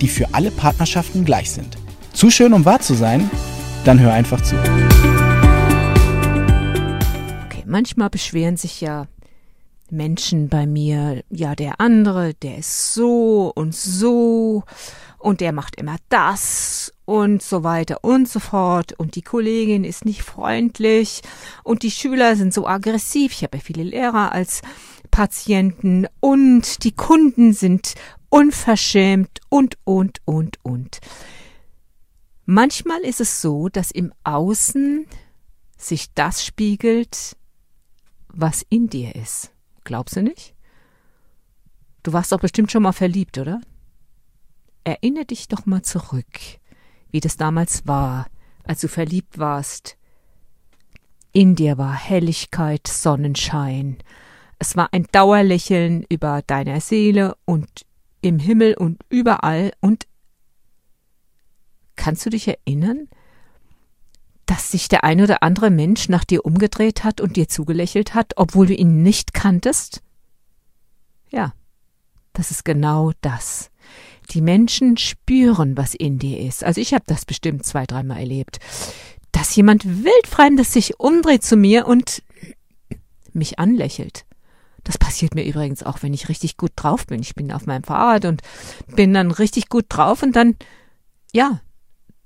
die für alle Partnerschaften gleich sind. Zu schön, um wahr zu sein? Dann hör einfach zu. Okay, manchmal beschweren sich ja Menschen bei mir, ja, der andere, der ist so und so und der macht immer das und so weiter und so fort und die Kollegin ist nicht freundlich und die Schüler sind so aggressiv. Ich habe ja viele Lehrer als Patienten und die Kunden sind unverschämt und, und, und, und. Manchmal ist es so, dass im Außen sich das spiegelt, was in dir ist. Glaubst du nicht? Du warst doch bestimmt schon mal verliebt, oder? Erinnere dich doch mal zurück, wie das damals war, als du verliebt warst. In dir war Helligkeit, Sonnenschein. Es war ein Dauerlächeln über deiner Seele und im Himmel und überall. Und kannst du dich erinnern, dass sich der ein oder andere Mensch nach dir umgedreht hat und dir zugelächelt hat, obwohl du ihn nicht kanntest? Ja, das ist genau das. Die Menschen spüren, was in dir ist. Also ich habe das bestimmt zwei, dreimal erlebt, dass jemand wildfremdes sich umdreht zu mir und mich anlächelt. Das passiert mir übrigens auch, wenn ich richtig gut drauf bin. Ich bin auf meinem Fahrrad und bin dann richtig gut drauf und dann, ja,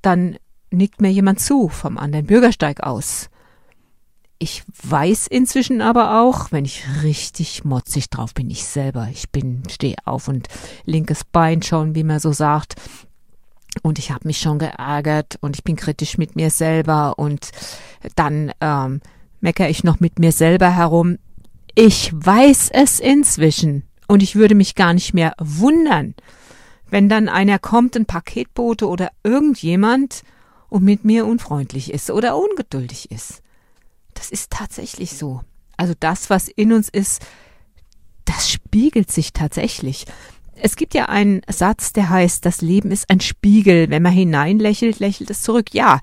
dann nickt mir jemand zu vom anderen Bürgersteig aus. Ich weiß inzwischen aber auch, wenn ich richtig motzig drauf bin, ich selber, ich bin, stehe auf und linkes Bein schon, wie man so sagt. Und ich habe mich schon geärgert und ich bin kritisch mit mir selber und dann ähm, meckere ich noch mit mir selber herum. Ich weiß es inzwischen und ich würde mich gar nicht mehr wundern, wenn dann einer kommt, ein Paketbote oder irgendjemand und mit mir unfreundlich ist oder ungeduldig ist. Das ist tatsächlich so. Also das, was in uns ist, das spiegelt sich tatsächlich. Es gibt ja einen Satz, der heißt, das Leben ist ein Spiegel. Wenn man hineinlächelt, lächelt es zurück. Ja,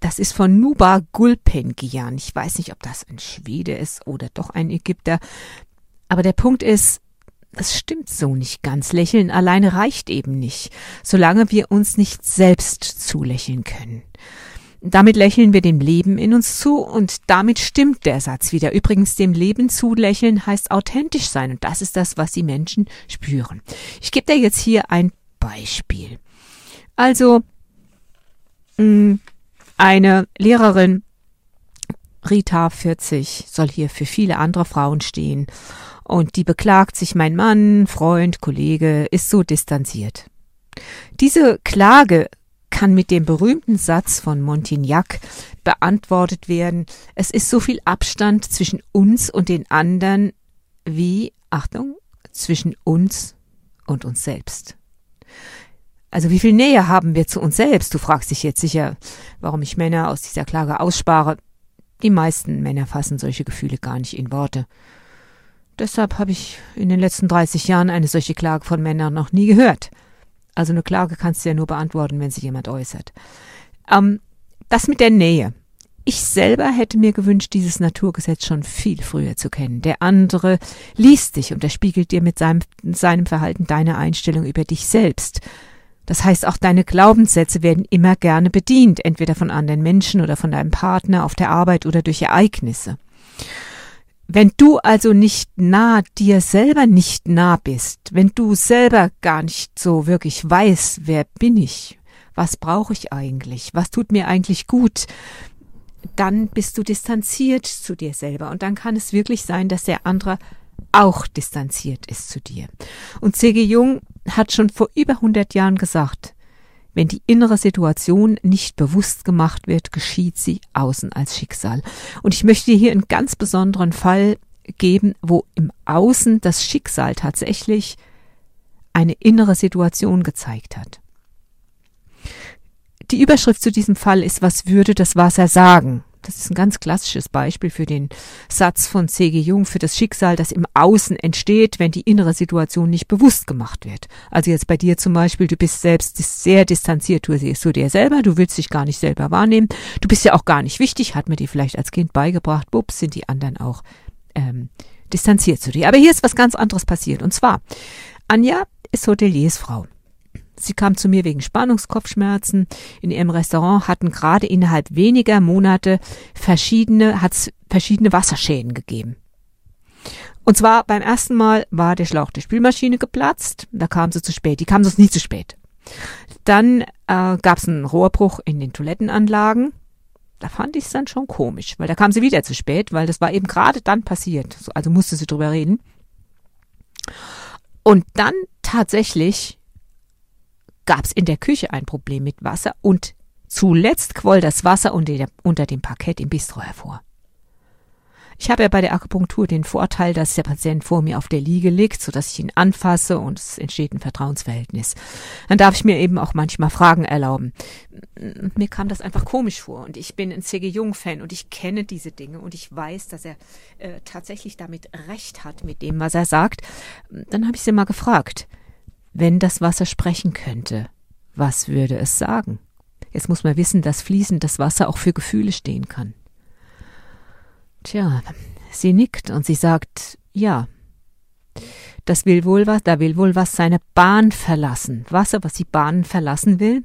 das ist von Nuba Gulpengian. Ich weiß nicht, ob das ein Schwede ist oder doch ein Ägypter. Aber der Punkt ist, es stimmt so nicht ganz. Lächeln alleine reicht eben nicht, solange wir uns nicht selbst zulächeln können. Damit lächeln wir dem Leben in uns zu und damit stimmt der Satz wieder. Übrigens, dem Leben zulächeln heißt authentisch sein und das ist das, was die Menschen spüren. Ich gebe dir jetzt hier ein Beispiel. Also, mh, mm, eine Lehrerin, Rita 40, soll hier für viele andere Frauen stehen. Und die beklagt sich, mein Mann, Freund, Kollege ist so distanziert. Diese Klage kann mit dem berühmten Satz von Montignac beantwortet werden. Es ist so viel Abstand zwischen uns und den anderen wie, Achtung, zwischen uns und uns selbst. Also wie viel Nähe haben wir zu uns selbst? Du fragst dich jetzt sicher, warum ich Männer aus dieser Klage ausspare. Die meisten Männer fassen solche Gefühle gar nicht in Worte. Deshalb habe ich in den letzten 30 Jahren eine solche Klage von Männern noch nie gehört. Also eine Klage kannst du ja nur beantworten, wenn sich jemand äußert. Ähm, das mit der Nähe. Ich selber hätte mir gewünscht, dieses Naturgesetz schon viel früher zu kennen. Der andere liest dich und er spiegelt dir mit seinem, seinem Verhalten deine Einstellung über dich selbst. Das heißt, auch deine Glaubenssätze werden immer gerne bedient, entweder von anderen Menschen oder von deinem Partner auf der Arbeit oder durch Ereignisse. Wenn du also nicht nah dir selber nicht nah bist, wenn du selber gar nicht so wirklich weißt, wer bin ich, was brauche ich eigentlich, was tut mir eigentlich gut, dann bist du distanziert zu dir selber und dann kann es wirklich sein, dass der andere auch distanziert ist zu dir. Und C.G. Jung hat schon vor über 100 Jahren gesagt, wenn die innere Situation nicht bewusst gemacht wird, geschieht sie außen als Schicksal. Und ich möchte hier einen ganz besonderen Fall geben, wo im Außen das Schicksal tatsächlich eine innere Situation gezeigt hat. Die Überschrift zu diesem Fall ist, was würde das Wasser sagen? Das ist ein ganz klassisches Beispiel für den Satz von C.G. Jung für das Schicksal, das im Außen entsteht, wenn die innere Situation nicht bewusst gemacht wird. Also jetzt bei dir zum Beispiel, du bist selbst sehr distanziert, zu dir selber, du willst dich gar nicht selber wahrnehmen, du bist ja auch gar nicht wichtig, hat mir die vielleicht als Kind beigebracht, bups, sind die anderen auch ähm, distanziert zu dir. Aber hier ist was ganz anderes passiert. Und zwar, Anja ist Hoteliersfrau. Sie kam zu mir wegen Spannungskopfschmerzen. In ihrem Restaurant hatten gerade innerhalb weniger Monate verschiedene, hat's verschiedene Wasserschäden gegeben. Und zwar beim ersten Mal war der Schlauch der Spülmaschine geplatzt. Da kam sie zu spät. Die kam sonst nie zu spät. Dann äh, gab es einen Rohrbruch in den Toilettenanlagen. Da fand ich es dann schon komisch, weil da kam sie wieder zu spät, weil das war eben gerade dann passiert. Also musste sie drüber reden. Und dann tatsächlich gab es in der Küche ein Problem mit Wasser und zuletzt quoll das Wasser unter, dem Parkett im Bistro hervor. Ich habe ja bei der Akupunktur den Vorteil, dass der Patient vor mir auf der Liege liegt, so dass ich ihn anfasse und es entsteht ein Vertrauensverhältnis. Dann darf ich mir eben auch manchmal Fragen erlauben. Mir kam das einfach komisch vor und ich bin ein C.G. Jung-Fan und ich kenne diese Dinge und ich weiß, dass er äh, tatsächlich damit recht hat mit dem, was er sagt. Dann habe ich sie mal gefragt. Wenn das Wasser sprechen könnte, was würde es sagen? Jetzt muss man wissen, dass fließendes Wasser auch für Gefühle stehen kann. Tja, sie nickt und sie sagt, ja. Das will wohl was, da will wohl was seine Bahn verlassen. Wasser, was die Bahn verlassen will,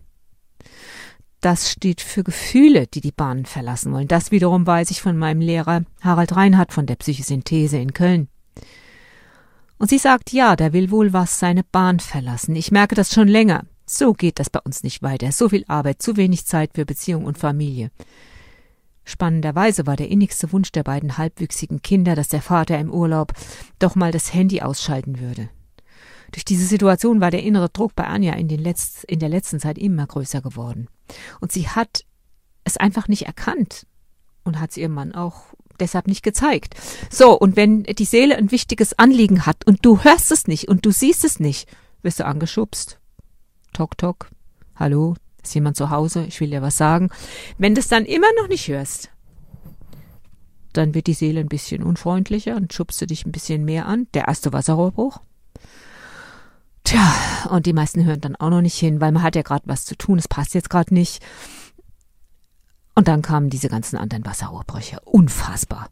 das steht für Gefühle, die die Bahn verlassen wollen. Das wiederum weiß ich von meinem Lehrer Harald Reinhardt von der Psychosynthese in Köln. Und sie sagt, ja, da will wohl was seine Bahn verlassen. Ich merke das schon länger. So geht das bei uns nicht weiter. So viel Arbeit, zu wenig Zeit für Beziehung und Familie. Spannenderweise war der innigste Wunsch der beiden halbwüchsigen Kinder, dass der Vater im Urlaub doch mal das Handy ausschalten würde. Durch diese Situation war der innere Druck bei Anja in, Letz-, in der letzten Zeit immer größer geworden. Und sie hat es einfach nicht erkannt und hat es ihrem Mann auch deshalb nicht gezeigt. So, und wenn die Seele ein wichtiges Anliegen hat und du hörst es nicht und du siehst es nicht, wirst du angeschubst. Tok, tok. Hallo, ist jemand zu Hause? Ich will dir was sagen. Wenn du es dann immer noch nicht hörst, dann wird die Seele ein bisschen unfreundlicher und schubst du dich ein bisschen mehr an. Der erste Wasserrohrbruch. Tja, und die meisten hören dann auch noch nicht hin, weil man hat ja gerade was zu tun, es passt jetzt gerade nicht. Und dann kamen diese ganzen anderen Wasserrohrbrüche. Unfassbar.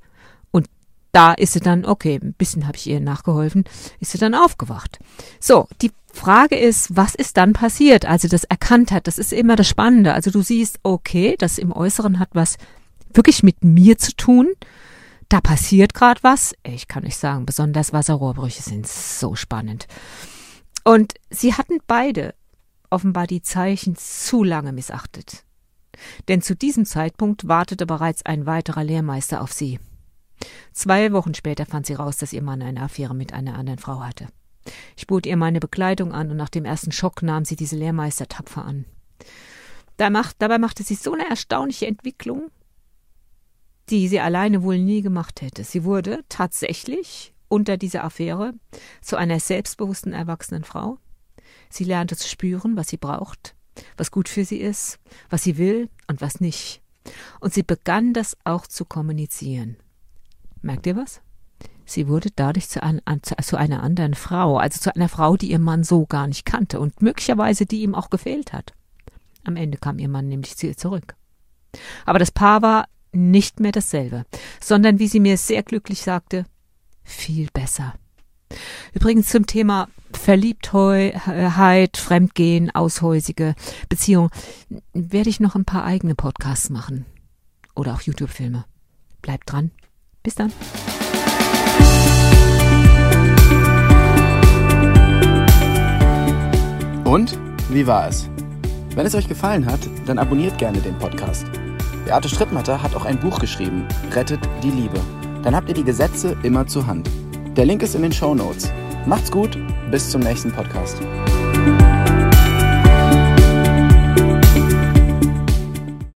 Und da ist sie dann, okay, ein bisschen habe ich ihr nachgeholfen, ist sie dann aufgewacht. So, die Frage ist, was ist dann passiert, als sie das erkannt hat? Das ist immer das Spannende. Also du siehst, okay, das im Äußeren hat was wirklich mit mir zu tun. Da passiert gerade was. Ich kann euch sagen, besonders Wasserrohrbrüche sind so spannend. Und sie hatten beide offenbar die Zeichen zu lange missachtet. Denn zu diesem Zeitpunkt wartete bereits ein weiterer Lehrmeister auf sie. Zwei Wochen später fand sie raus, dass ihr Mann eine Affäre mit einer anderen Frau hatte. Ich bot ihr meine Bekleidung an und nach dem ersten Schock nahm sie diese Lehrmeister tapfer an. Dabei machte sie so eine erstaunliche Entwicklung, die sie alleine wohl nie gemacht hätte. Sie wurde tatsächlich unter dieser Affäre zu einer selbstbewussten erwachsenen Frau. Sie lernte zu spüren, was sie braucht, was gut für sie ist, was sie will und was nicht. Und sie begann das auch zu kommunizieren. Merkt ihr was? Sie wurde dadurch zu, ein, zu, einer anderen Frau, also zu einer Frau, die ihr Mann so gar nicht kannte und möglicherweise die ihm auch gefehlt hat. Am Ende kam ihr Mann nämlich zu ihr zurück. Aber das Paar war nicht mehr dasselbe, sondern wie sie mir sehr glücklich sagte, viel besser. Übrigens zum Thema Verliebtheit, Fremdgehen, aushäusige Beziehung werde ich noch ein paar eigene Podcasts machen. Oder auch YouTube-Filme. Bleibt dran. Bis dann. Und wie war es? Wenn es euch gefallen hat, dann abonniert gerne den Podcast. Beate Strittmatter hat auch ein Buch geschrieben, Rettet die Liebe. Dann habt ihr die Gesetze immer zur Hand. Der Link ist in den Show Notes. Macht's gut, bis zum nächsten Podcast.